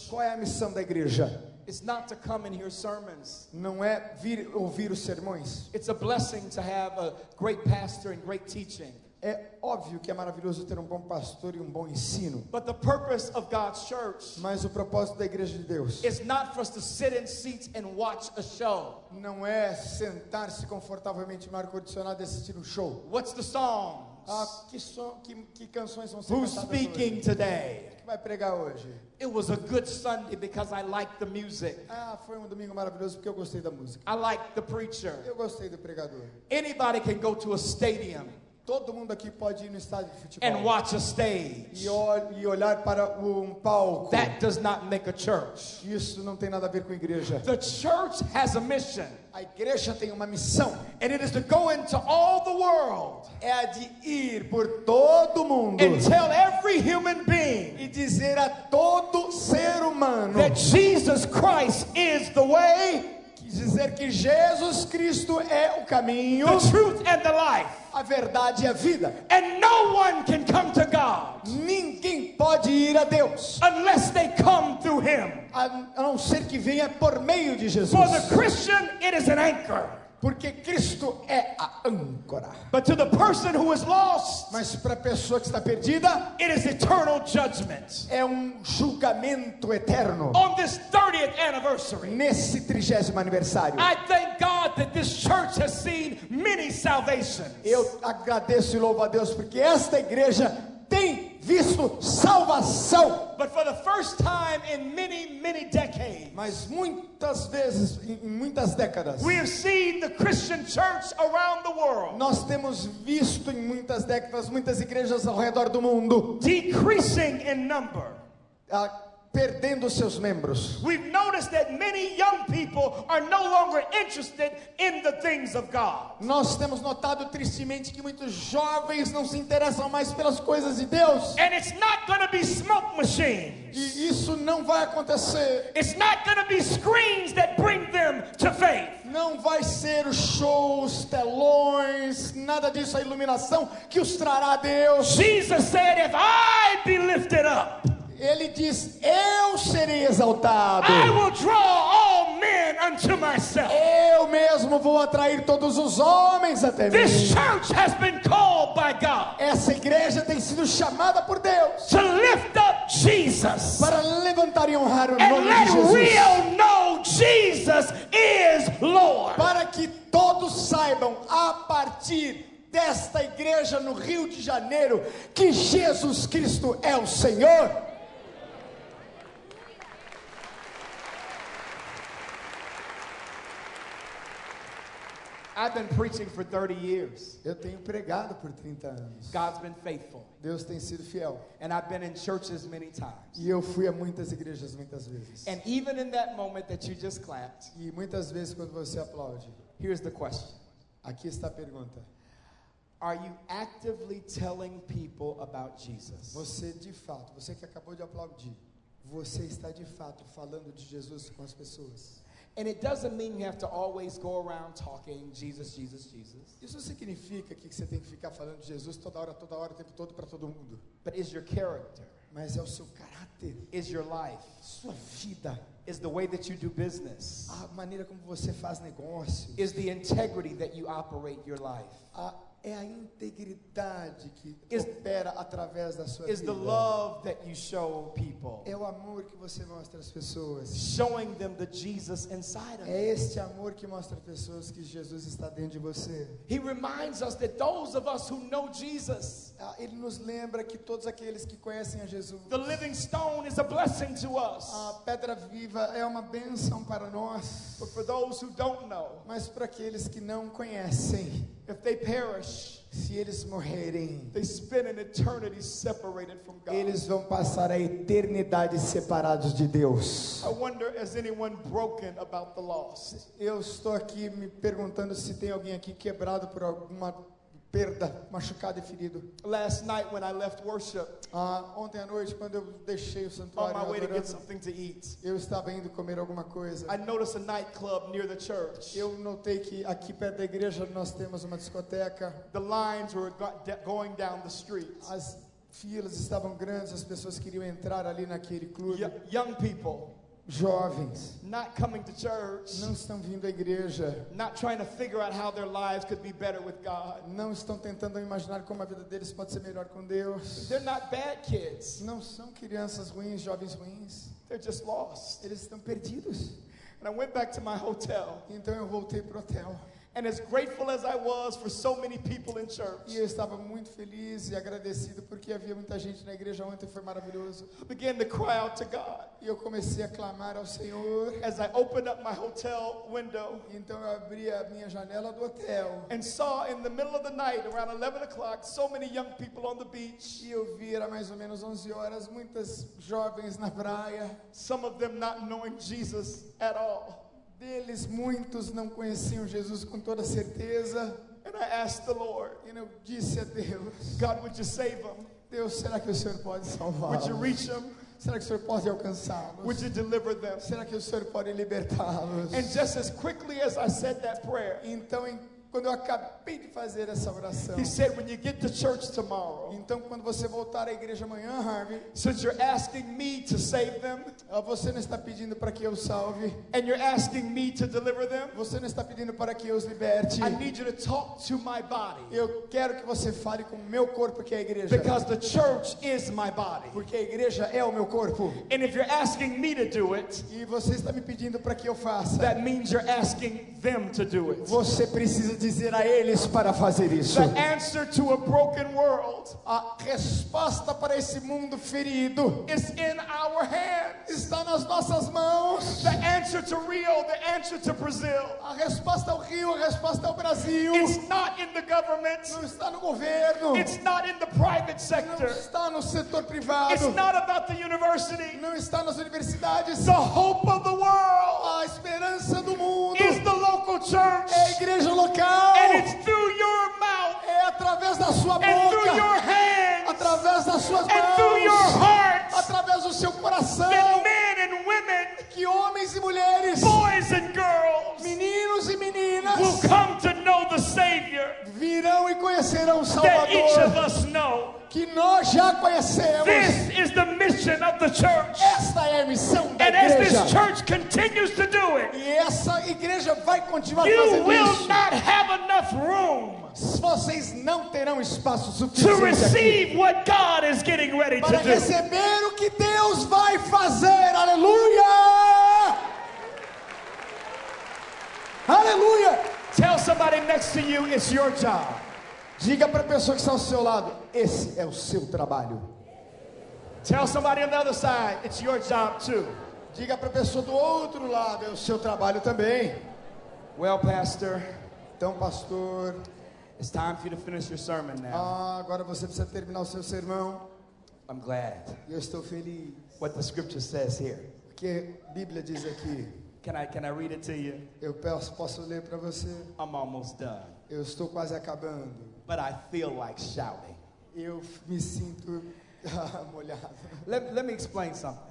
Qual é a missão da igreja? It's not to come and hear sermons. Não é vir ouvir os sermões. It's a blessing to have a great pastor and great teaching. É óbvio que é maravilhoso ter um bom pastor e um bom ensino. But the purpose of God's church Mas o propósito da igreja de Deus is not for us to sit in seats and watch a show. não é sentar-se confortavelmente no ar-condicionado e assistir um show. What's the song? Ah, que, som, que, que canções vão ser Who's speaking hoje? today? Que vai pregar hoje? It was a good Sunday because I liked the music. Ah, foi um domingo maravilhoso porque eu gostei da música. I liked the preacher. Eu gostei do pregador. Anybody can go to a stadium Todo mundo aqui pode ir no estádio de futebol and watch a stage. e, ol- e olhar para um palco. That does not make a church. Isso não tem nada a ver com igreja. The church has a mission, A igreja tem uma missão. and it is to go into all the world É a de ir por todo mundo and tell every human being e dizer a todo ser humano that Jesus Christ is the way, dizer que Jesus Cristo é o caminho, the truth, and the life. a verdade e a vida. And no one can come to God Ninguém pode ir a Deus unless they come through Him. a a não ser que venha por meio de Jesus. For the Christian, it is an anchor. Porque Cristo é a âncora. But to the person who is lost, Mas para a pessoa que está perdida, it is eternal judgment. é um julgamento eterno. On this 30th anniversary, Nesse trigésimo aniversário, I thank God that this church has seen many salvations. eu agradeço e louvo a Deus porque esta igreja tem visto salvação. But for the first time in many, many decades, Mas muitas vezes, em muitas décadas, we have seen the Christian church around the world nós temos visto em muitas décadas muitas igrejas ao redor do mundo decreasing in number. ah, perdendo seus membros. We've noticed that many young people are no longer interested in the things of God. Nós temos notado tristemente que muitos jovens não se interessam mais pelas coisas de Deus. And it's not going to be smoke machines. E isso não vai acontecer. It's not going to be screens that bring them to faith. Não vai ser os shows, telões, nada disso, a iluminação que os trará a Deus. Jesus said, If I be lifted up, Ele diz: Eu serei exaltado. I will draw all men unto myself. Eu mesmo vou atrair todos os homens até mim. This church has been called by God Essa igreja tem sido chamada por Deus to lift up Jesus para levantar e honrar o and nome de let Jesus. real know Jesus is Lord. Para que todos saibam a partir desta igreja no Rio de Janeiro que Jesus Cristo é o Senhor. I've been preaching for 30 years. Eu tenho pregado por 30 anos. God's been faithful. Deus tem sido fiel. And I've been in churches many times. E eu fui a muitas igrejas muitas vezes. And even in that moment that you just clapped, E muitas vezes quando você aplaude, here's the question aqui está a pergunta: Are you actively telling people about Jesus? Você de fato, você que acabou de aplaudir, você está de fato falando de Jesus com as pessoas? And it doesn't mean you have to always go around talking Jesus, Jesus, Jesus. Isso significa que você tem que ficar falando de Jesus toda hora, toda hora, o tempo todo para todo mundo. But is your character, Mas é o seu caráter, is your life, sua vida, is the way that you do business, a maneira como você faz negócio, is the integrity that you operate your life, a, é a integridade que Is- opera através da sua vida. the love that you show people, É o amor que você mostra às pessoas. showing them the Jesus inside of. É este amor que mostra às pessoas que Jesus está dentro de você. He reminds us that those of us who know Jesus, Ah, Ele nos lembra que todos aqueles que conhecem a Jesus, the living stone is a blessing to us. a pedra viva é uma bênção para nós. But for those who don't know, Mas para aqueles que não conhecem, if they perish, se eles morrerem, they spend an eternity separated from God. eles vão passar a eternidade separados de Deus. I wonder, is anyone broken about the lost? Eu estou aqui me perguntando se tem alguém aqui quebrado por alguma perda, machucado e ferido. Last night when I left worship, Ah, ontem à noite, quando eu deixei o on santuário, my way to get something to eat, eu estava indo comer alguma coisa. I noticed a nightclub near the church. Eu notei que aqui perto da igreja nós temos uma discoteca. The lines were going down the street. As filas estavam grandes, as pessoas queriam entrar ali naquele clube. Young people Jovens not coming to church, não estão vindo à igreja, not trying to figure out how their lives could be better with God. não estão tentando imaginar como a vida deles pode ser melhor com Deus. They're not bad kids, Não são crianças ruins, jovens ruins. they're just lost. Eles estão perdidos. And I went back to my hotel Então eu voltei pro hotel. And as grateful as I was for so many people in church, E eu estava muito feliz e agradecido porque havia muita gente na igreja ontem, foi maravilhoso. I began to cry out to God E eu comecei a clamar ao Senhor. as I opened up my hotel window Então eu abri a minha janela do hotel and saw in the middle of the night, around 11 o'clock, so many young people on the beach, e eu vi, era mais ou menos 11 horas, muitas jovens na praia. some of them not knowing Jesus at all. Deles, muitos não conheciam Jesus com toda certeza. And I asked the Lord, E eu disse a Deus: God, would you save them? Deus, será que o Senhor pode Would you reach them? Será que o Senhor pode alcançá-los? Would you deliver them? Será que o Senhor pode libertá-los? And just as quickly as I said that prayer, Então, em- quando eu acabei de fazer essa oração, he said, When you get to church tomorrow, então quando você voltar à igreja amanhã, Harvey, since you're asking me to save them você não está pedindo para que eu salve, and you're asking me to deliver them, você não está pedindo para que eu os liberte. I need you to talk to my body Eu quero que você fale com o meu corpo, que é a igreja. because the church is my body. Porque a igreja é o meu corpo. And if you're asking me to do it, E você está me pedindo para que eu faça. that means you're asking them to do it. Você precisa dizer a eles para fazer isso. The answer to a broken world A resposta para esse mundo ferido is in our hands. está nas nossas mãos. The answer to Rio, the answer to Brazil, A resposta ao Rio, a resposta ao Brasil. it's not in the government, Não está no governo. it's not in the private Não sector, está no setor it's privado. not about the university. Não está nas universidades. The hope of the world A esperança do mundo is the local church, é a igreja local. And it's through your mouth. É através da sua and through your boca, hands. Através das suas and through your mãos, heart através do seu coração, that men and women, que homens e mulheres, boys and girls meninos e meninas, will come to know the Savior. virão e conhecerão o that each of Salvador, us know. Que nós já conhecemos. This is the mission of the church. Esta é a missão da And as igreja. this church continues to do it, E essa igreja vai continuar you fazendo will isso. not have enough room Vocês não terão espaço to suficiente aqui receive what God is getting ready para to do. receber o que Deus vai fazer. Aleluia! Aleluia! Tell somebody next to you it's your job. Diga para a pessoa que está ao seu lado: esse é o seu trabalho. Tell somebody on the other side it's your job too. Diga para a pessoa do outro lado: é o seu trabalho também. Well, Pastor, Então, pastor, it's time for you to finish your sermon now. ah, agora você precisa terminar o seu sermão. I'm glad. Eu estou feliz. What the scripture says here. Porque a Bíblia diz aqui. Can I can I read it to you? Eu posso, posso ler para você. I'm almost done. Eu estou quase acabando. But I feel like shouting. Eu me sinto ah, molhado. Let, let me explain something.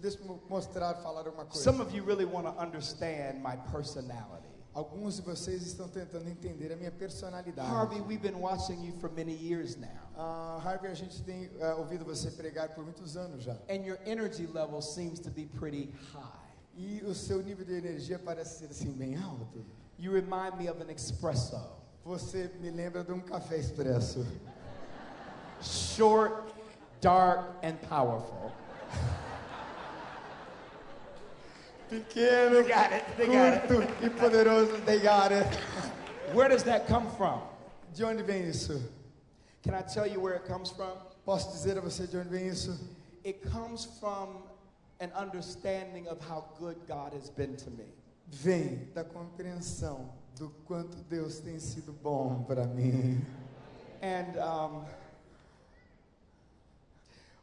Deixa eu mostrar, falar uma coisa. Some of you really want to understand my personality. Alguns de vocês estão tentando entender a minha personalidade. Harvey, we've been watching you for many years now. Ah, Harvey, a gente tem ah, ouvido você pregar por muitos anos já. And your energy level seems to be pretty high. E o seu nível de energia parece ser assim bem alto. You remind me of an espresso. Você me lembra de um café expresso. Short, dark, and powerful. Pequeno, curto e poderoso. They got it. Where does that come from? De onde vem isso? Can I tell you where it comes from? Posso dizer a você de onde vem isso? It comes from an understanding of how good God has been to me. Vem da compreensão do quanto Deus tem sido bom para mim. And um,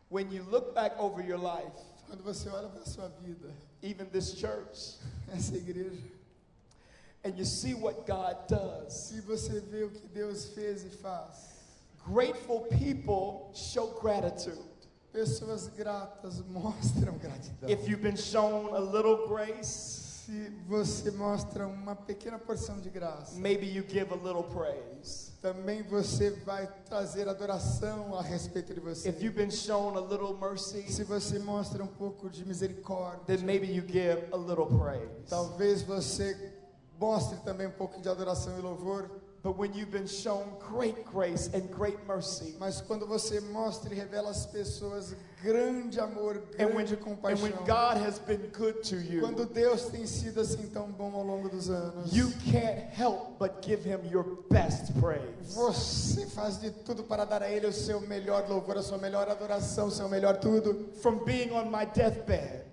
when you look back over your life, Quando você olha para sua vida, even this church, essa igreja, and you see what God does, se você vê o que Deus fez e faz, grateful people show gratitude. pessoas gratas mostram gratidão. If you've been shown a little grace, Se você mostra uma pequena porção de graça, maybe you give a little praise. também você vai trazer adoração a respeito de você. If you've been shown a little mercy, Se você mostra um pouco de misericórdia, then maybe you give a little praise. talvez você mostre também um pouco de adoração e louvor. But when you've been shown great grace and great mercy, Mas quando você mostra e revela às pessoas grande amor, and grande and compaixão, when God has been good to you, quando Deus tem sido assim tão bom ao longo dos anos, you can't help but give Him your best praise. você faz de tudo para dar a Ele o seu melhor louvor, a sua melhor adoração, o seu melhor tudo. From being on my deathbed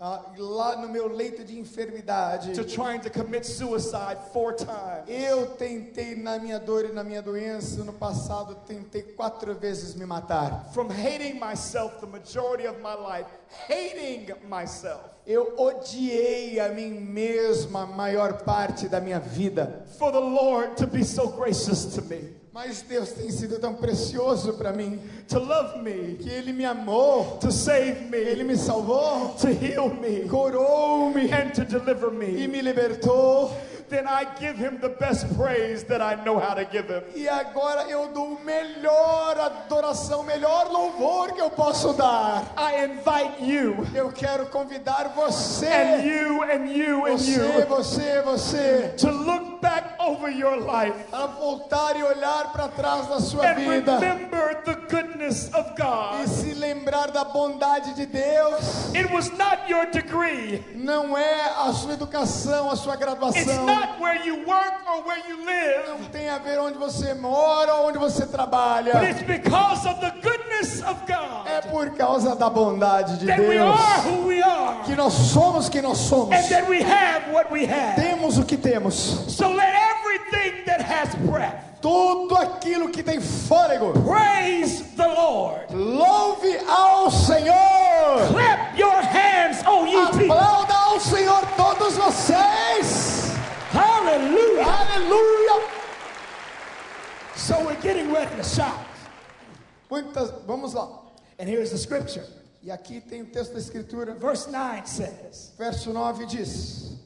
Ah, lá no meu leito de enfermidade, to trying to commit suicide four times, eu tentei na minha dor e na minha doença, no passado tentei quatro vezes me matar. from hating myself the majority of my life, hating myself, Eu odiei a mim mesma a maior parte da minha vida. for the Lord to be so gracious to me, Mas Deus tem sido tão precioso para mim. To love me, que Ele me amou, to save Ele me, me salvou, to heal me, curou-me. And to deliver e me. me libertou. Then I give Him the best praise that I know how to give Him. E agora eu dou o melhor adoração, melhor louvor que eu posso dar. I invite you, Eu quero convidar and você, you, and you, and você, you, você, você, to look over your life a voltar e olhar para trás da sua and vida remember the goodness of e God. se lembrar da bondade de Deus. It was not your degree. Não é a sua educação, a sua It's graduação. not where you work or where you live, Não tem a ver onde você mora ou onde você trabalha. but it's because of the goodness of God É por causa da bondade de Deus are who we are que nós somos quem nós somos. and that we have what we have. Temos o que temos. So let everything that has breath Tudo aquilo que tem fôlego. praise the Lord. Louve ao Senhor. Clap your hands, O ye. Aplauda ao Senhor todos vocês. Hallelujah. Aleluia. So we're getting ready to shout. Vamos lá. And here's the scripture. E aqui tem o texto da escritura. Verse 9 says, Verso 9 diz: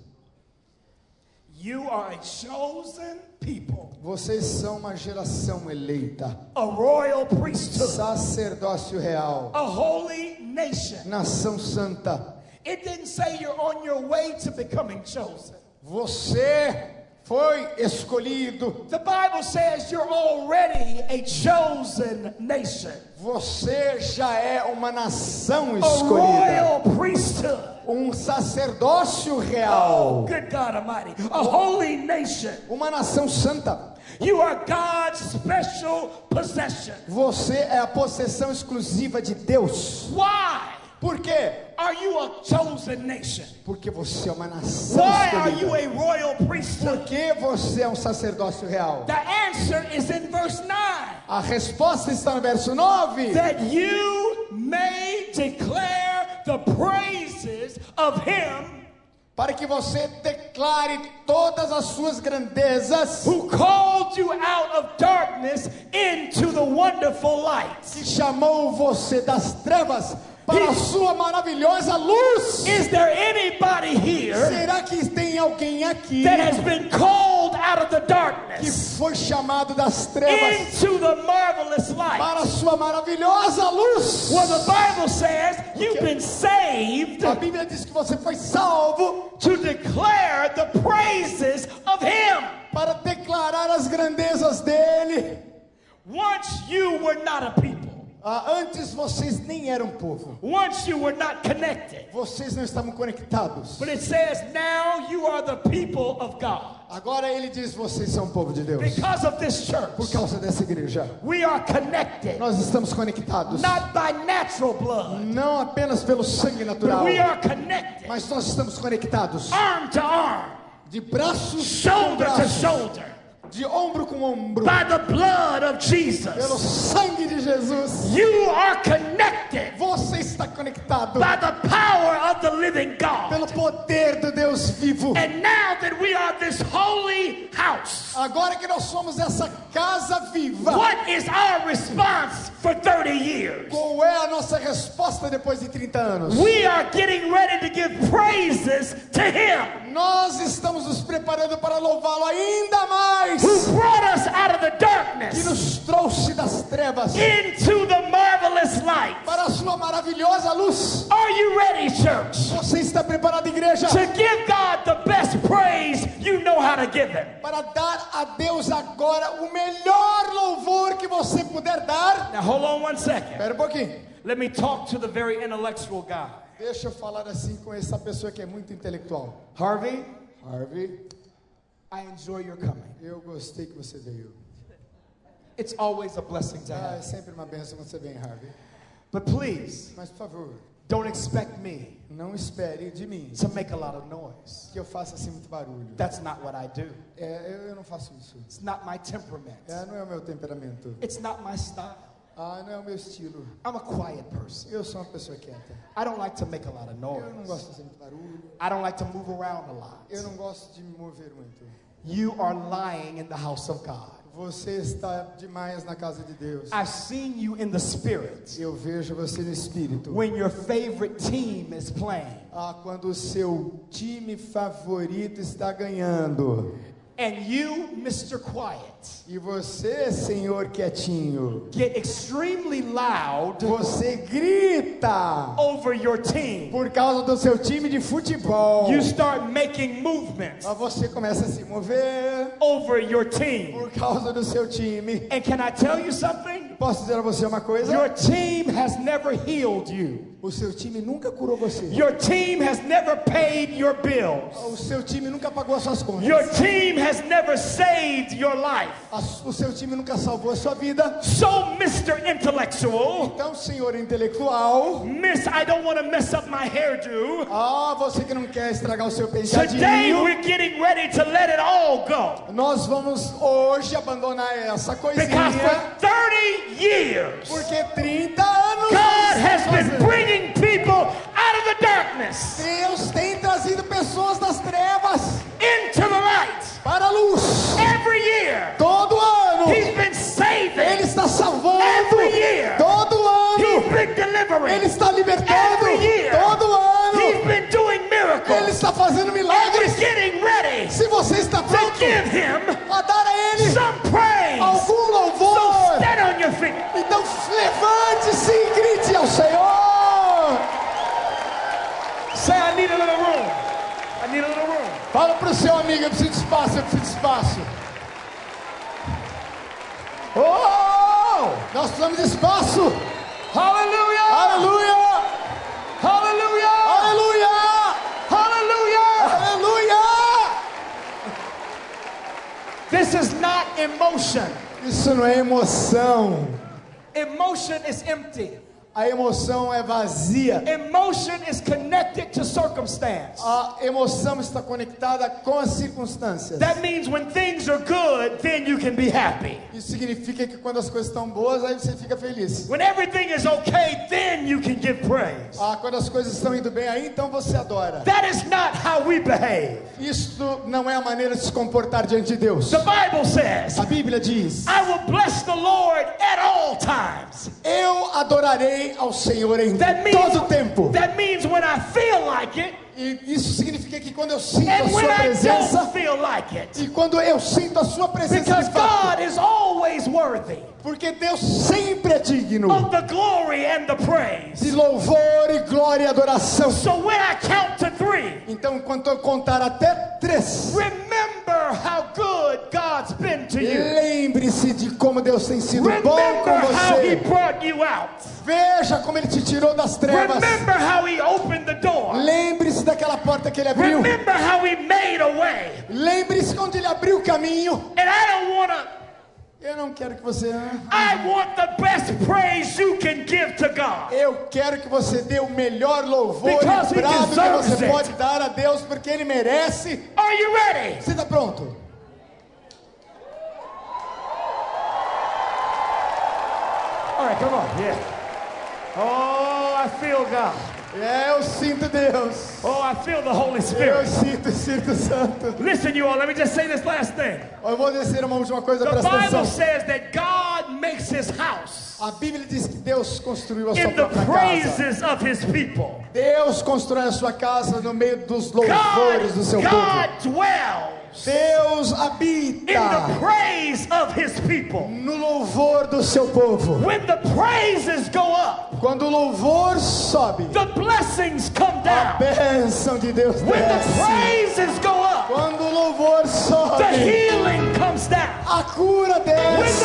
You are a chosen people, Vocês são uma geração eleita, a royal priesthood, sacerdócio real, a holy nation. nação santa. It didn't say you're on your way to becoming chosen. Você foi escolhido. The Bible says you're already a chosen nation, Você já é uma nação a escolhida, royal priesthood. um sacerdócio Oh, real, good God Almighty, a holy nation. uma nação santa. You are God's special possession. Você é a possessão exclusiva de Deus. Why Por quê? are you a chosen nation? Porque você é uma nação Why are you escolhida. a royal priesthood? Por que você é um sacerdócio real? The answer is in verse 9 A resposta está no verso 9. that you may declare the praises of Him Para que você declare todas as suas grandezas who called you out of darkness into the wonderful light. que chamou você das trevas para a sua maravilhosa luz. Is there anybody here Será que tem alguém aqui that has been called out of the que darkness foi chamado das trevas into the marvelous light? para a sua maravilhosa luz? Well, the Bible says you've been saved A Bíblia diz que você foi salvo to declare the praises of Him. para declarar as grandezas dele. Once you were not a people, Ah, antes vocês nem eram povo. once you were not connected. Vocês não estavam conectados. But it says now you are the people of God. Agora ele diz: vocês são povo de Deus. Because of this Por church, causa dessa igreja, we are connected, nós estamos conectados. not by natural blood, Não apenas pelo sangue but natural, we are connected, mas nós estamos conectados arm to arm, de braços shoulder to braços, shoulder, de ombro com ombro, by the blood of pelo Jesus. sangue de Jesus. You are connected Você está conectado by the power of the living pelo God. poder do Deus vivo. And now that we are this holy house, Agora que nós somos essa casa viva, what is our response for 30 years? qual é a nossa resposta depois de 30 anos? We are getting ready to give praises to Him Nós estamos nos preparando para louvá-lo ainda mais, who brought us out of the que darkness nos trouxe das trevas into the marvelous light. para a sua maravilhosa luz. Are you ready, church? Você está preparado, igreja, To give God the best praise you know how to give Him. para dar a Deus agora o melhor louvor que você puder dar? Now, hold on one second. Espera um pouquinho. Let me talk to the very intellectual guy. Deixa eu falar assim com essa pessoa que é muito intelectual. Harvey, Harvey, I enjoy your coming. eu gostei que você veio. It's always a blessing to Ah, é have. sempre uma quando você vem, Harvey. But please, Mas, por favor, don't expect me não espere de mim to make a lot of noise. que eu faça assim muito barulho. That's not what I do. É, eu, eu não faço isso. It's not my temperament. É, não é o meu temperamento. It's not my style. Ah, não é o meu estilo. I'm a quiet person. Eu sou uma pessoa quieta. I don't like to make a lot of Eu não noise. gosto de fazer muito barulho. I don't like to move around a lot. Eu não gosto de me mover muito. You are lying in the house of God. Você está demais na casa de Deus. I've seen you in the spirit Eu vejo você no espírito. when your favorite team is playing. Ah, quando o seu time favorito está ganhando. And you, Mr. Quiet, E você, senhor quietinho, get extremely loud você grita over your team. por causa do seu time de futebol. You start making movements Ah, Você começa a se mover over your team. por causa do seu time. And can I tell you something? Posso dizer a você uma coisa? Your team has never healed you. O seu time nunca curou você. Your team has never paid your bills. O seu time nunca pagou as suas contas. Your team has never saved your life. O seu time nunca salvou a sua vida. So, Mr. Intellectual, Então, senhor intelectual, Miss, I don't want to mess up my hairdo. ah, você que não quer estragar o seu Today penteadinho, we're getting ready to let it all go. nós vamos hoje abandonar essa Because coisinha, for 30 years, porque 30 anos God has been bringing people out of the darkness Deus tem trazido pessoas das trevas into the light. para a luz. Every year, Todo ano, He's been Ele saving. está salvando. Every year. Todo He's ano, been Ele delivering. está libertando. Every year. Todo He's ano, been doing Ele miracles. está fazendo And we're milagres. getting ready Se você está to pronto give Him a a Ele some praise. algum So louvor, stand on your feet. então levante-se e grite ao Senhor. Say, I need a little room. I need a little room. Fala para o seu amigo, eu preciso de espaço, eu preciso de espaço. Oh! Nós precisamos de espaço. Hallelujah! Aleluia! Hallelujah! Aleluia! Hallelujah! Aleluia! This is not emotion. Isso não é emoção. Emotion is empty. A emoção é vazia. Emotion is connected to circumstance. A emoção está conectada com as circunstâncias. That means when things are good, then you can be happy. Isso significa que quando as coisas estão boas, aí você fica feliz. When everything is okay, then you can give praise. Ah, quando as coisas estão indo bem aí, então você adora. That is not how we behave. Isto não é a maneira de se comportar diante de Deus. The Bible says, A Bíblia diz: I will bless the Lord at all times. Eu adorarei ao Senhor em That means, todo tempo. that means when I feel like it E isso significa que quando eu sinto a sua I presença like it. e quando eu sinto a sua presença de fato, God is always worthy porque Deus sempre é digno of the glory and the praise. de louvor e glória e adoração. So when I count to three, Então, enquanto eu contar até três, remember how good God's been to you. lembre-se de como Deus tem sido bom com Remember how He você. brought you out. Veja como Ele te tirou das trevas. Remember how He opened the door. Lembre-se daquela porta que Ele abriu. Remember how He made a way. Lembre-se quando Ele abriu o caminho. And I don't want to, Eu não quero que você. I want the best praise you can give to God. Eu quero que você dê o melhor louvor Because e brado que você it. pode dar a Deus, porque Ele merece. Are you ready? Você está pronto? Right, come on. Yeah. Oh, I feel God. É, eu sinto Deus. Oh, I feel the Holy Eu Spirit. sinto o Espírito Santo. Listen, you all, let me just say this last thing. Eu vou descer uma última coisa, The presta Bible atenção. says that God makes his house A Bíblia diz que Deus construiu a sua in the própria casa. praises of his people. Deus constrói a sua casa no meio dos God, louvores do seu God povo. dwells Deus in the habita praise of his people. no louvor do seu povo. When the praises go up, up, quando o louvor sobe, the blessings come a bênção de Deus When the desce. praises go up, Quando o louvor the sobe, healing comes down. a cura desce.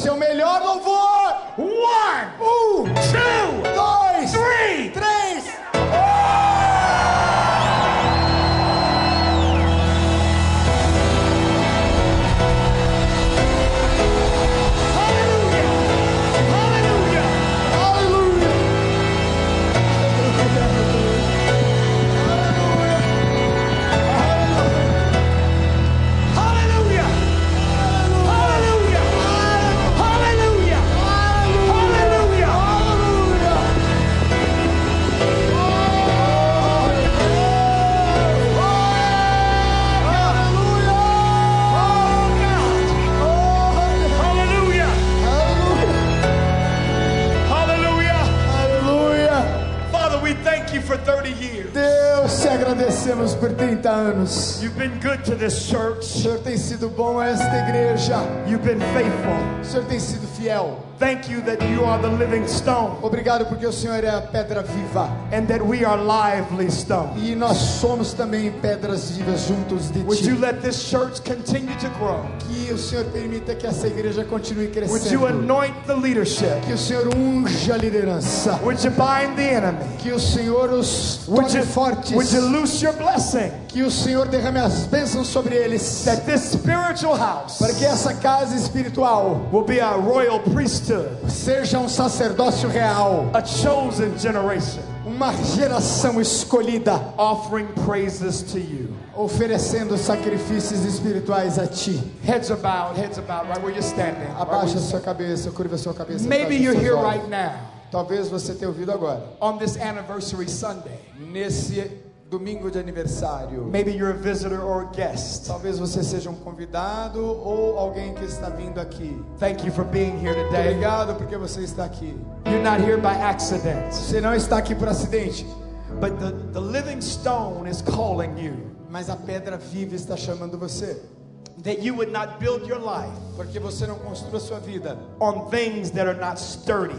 Seu melhor louvor. One, Um, two, agradecemos por 30 anos. You've been good to this O church. Senhor tem sido bom a esta igreja. You've been faithful. O Senhor tem sido fiel. Thank you that you are the living stone Obrigado porque o Senhor é a pedra viva. and that we are lively stone. E nós somos também pedras vivas juntos de Would you ti. let this church continue to grow? Que o Senhor permita que essa igreja continue Would you crescendo. anoint the leadership? Que o Senhor unja a liderança. Would you bind the enemy? Que o Senhor os Would torne you, fortes. would you loose your blessing? Que o Senhor derrame as bênçãos sobre eles. That this spiritual house Para que essa casa espiritual will be a royal priesthood, seja um sacerdócio real. a chosen generation, Uma geração escolhida. offering praises to you. Oferecendo sacrifícios espirituais a ti. Heads bowed, heads bowed, right where you're standing. Right Abaixa you- sua cabeça, curva sua cabeça. Maybe you're here olhos. right now Talvez você tenha ouvido agora. on this anniversary Sunday. Nesse domingo de aniversário, Maybe you're a visitor or a guest. talvez você seja um convidado ou alguém que está vindo aqui. Thank you for being here today. obrigado porque você está aqui. You're not here by accident, Você não está aqui por acidente, but the, the living stone is calling you mas a pedra viva está chamando você. that you would not build your life Porque você não construa sua vida on things that are not sturdy.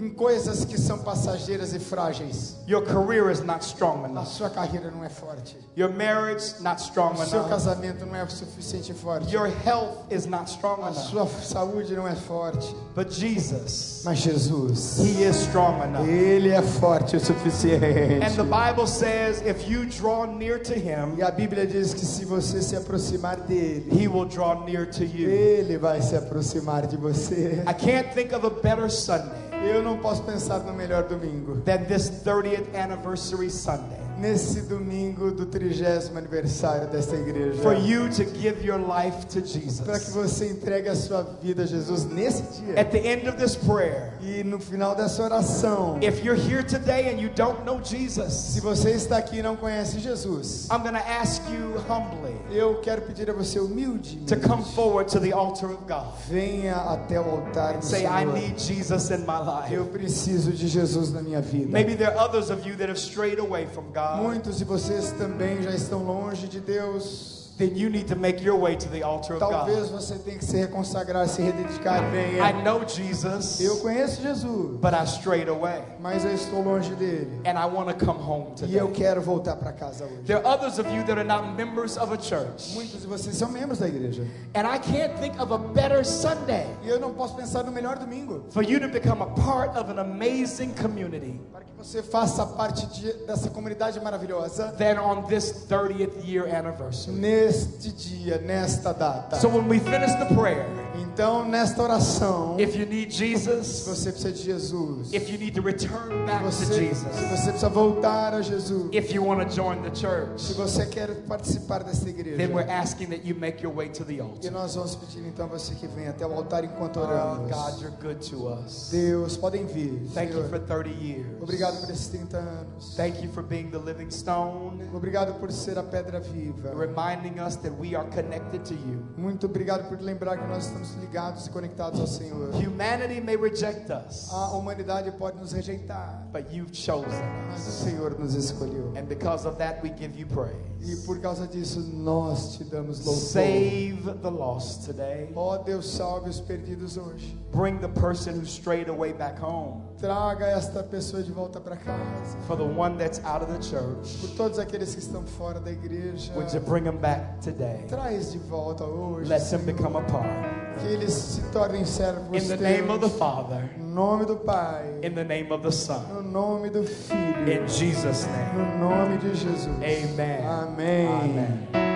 Em coisas que são passageiras e frágeis. Your career is not strong A enough. sua carreira não é forte. Your marriage not strong O seu enough. casamento não é suficiente forte. Your health is not strong A enough. sua saúde não é forte. But Jesus, Mas Jesus, He is strong enough. Ele é forte o suficiente. And the Bible says if you draw near to Him, E a Bíblia diz que se você se aproximar dele, He will draw near to you. ele vai se aproximar de você. I can't think of a better Sunday Eu não posso pensar no melhor domingo. than this 30th anniversary Sunday Nesse domingo do trigésimo aniversário desta igreja. for you to give your life to Para que Jesus. você entregue a sua vida a Jesus nesse dia. At the end of this prayer, E no final dessa oração, if you're here today and you don't know se Jesus, você está aqui e não conhece Jesus, I'm going to ask you humbly eu quero pedir a você humilde to come forward to the altar of God. venha até o altar do Say, I need Jesus in my life. Eu preciso de Jesus na minha vida. Maybe there are others of you that have strayed away from God. Muitos de vocês também já estão longe de Deus. Then you need to make your way to the altar of Talvez God. você tenha que se reconsagrar, se rededicar. I Venha. know Jesus, Eu conheço Jesus, but I strayed away. mas eu estou longe dele. And I want to come home E eu today. quero voltar para casa hoje. There are others of you that are not members of a church. Muitos de vocês são membros da igreja. And I can't think of a better Sunday E eu não posso pensar no melhor domingo for you to become a part of an amazing community para que você faça parte de, dessa comunidade maravilhosa than on this 30th year anniversary. Neste dia, nesta data. So when we finish the prayer, Então, nesta oração, if you need se Jesus, você precisa de Jesus, if you need to return back to você, se Jesus, você precisa voltar a Jesus, if you want to join the se church, você quer participar desta igreja, then we're asking that you make your way to the E altar. nós vamos pedir então você que venha até o altar enquanto Oh, oramos. God, you're good to us. Deus, podem vir. Thank you Senhor. for 30 years. Obrigado por esses 30 anos. Thank you for being the living stone, Obrigado por ser a pedra viva. reminding us that we are connected to you. Muito obrigado por lembrar que nós estamos ligados e conectados ao Senhor. Humanity may reject us, A humanidade pode nos rejeitar, but you've chosen mas o. Senhor nos escolheu. And because of that, we give you E praise. por causa disso, nós te damos louvor. Save the lost today. Ó Deus, salve os perdidos hoje. Bring the person who strayed away back home. Traga esta pessoa de volta para casa. For the one that's out of the church, Por todos aqueles que estão fora da igreja. would you bring them back today? Traz de volta hoje. Let them become a part. Que eles se tornem servos In the name of the Father, No nome do Pai. in the name of the Son, No nome do Filho. in Jesus' name. No nome de Jesus. Amen. Amém. Amen.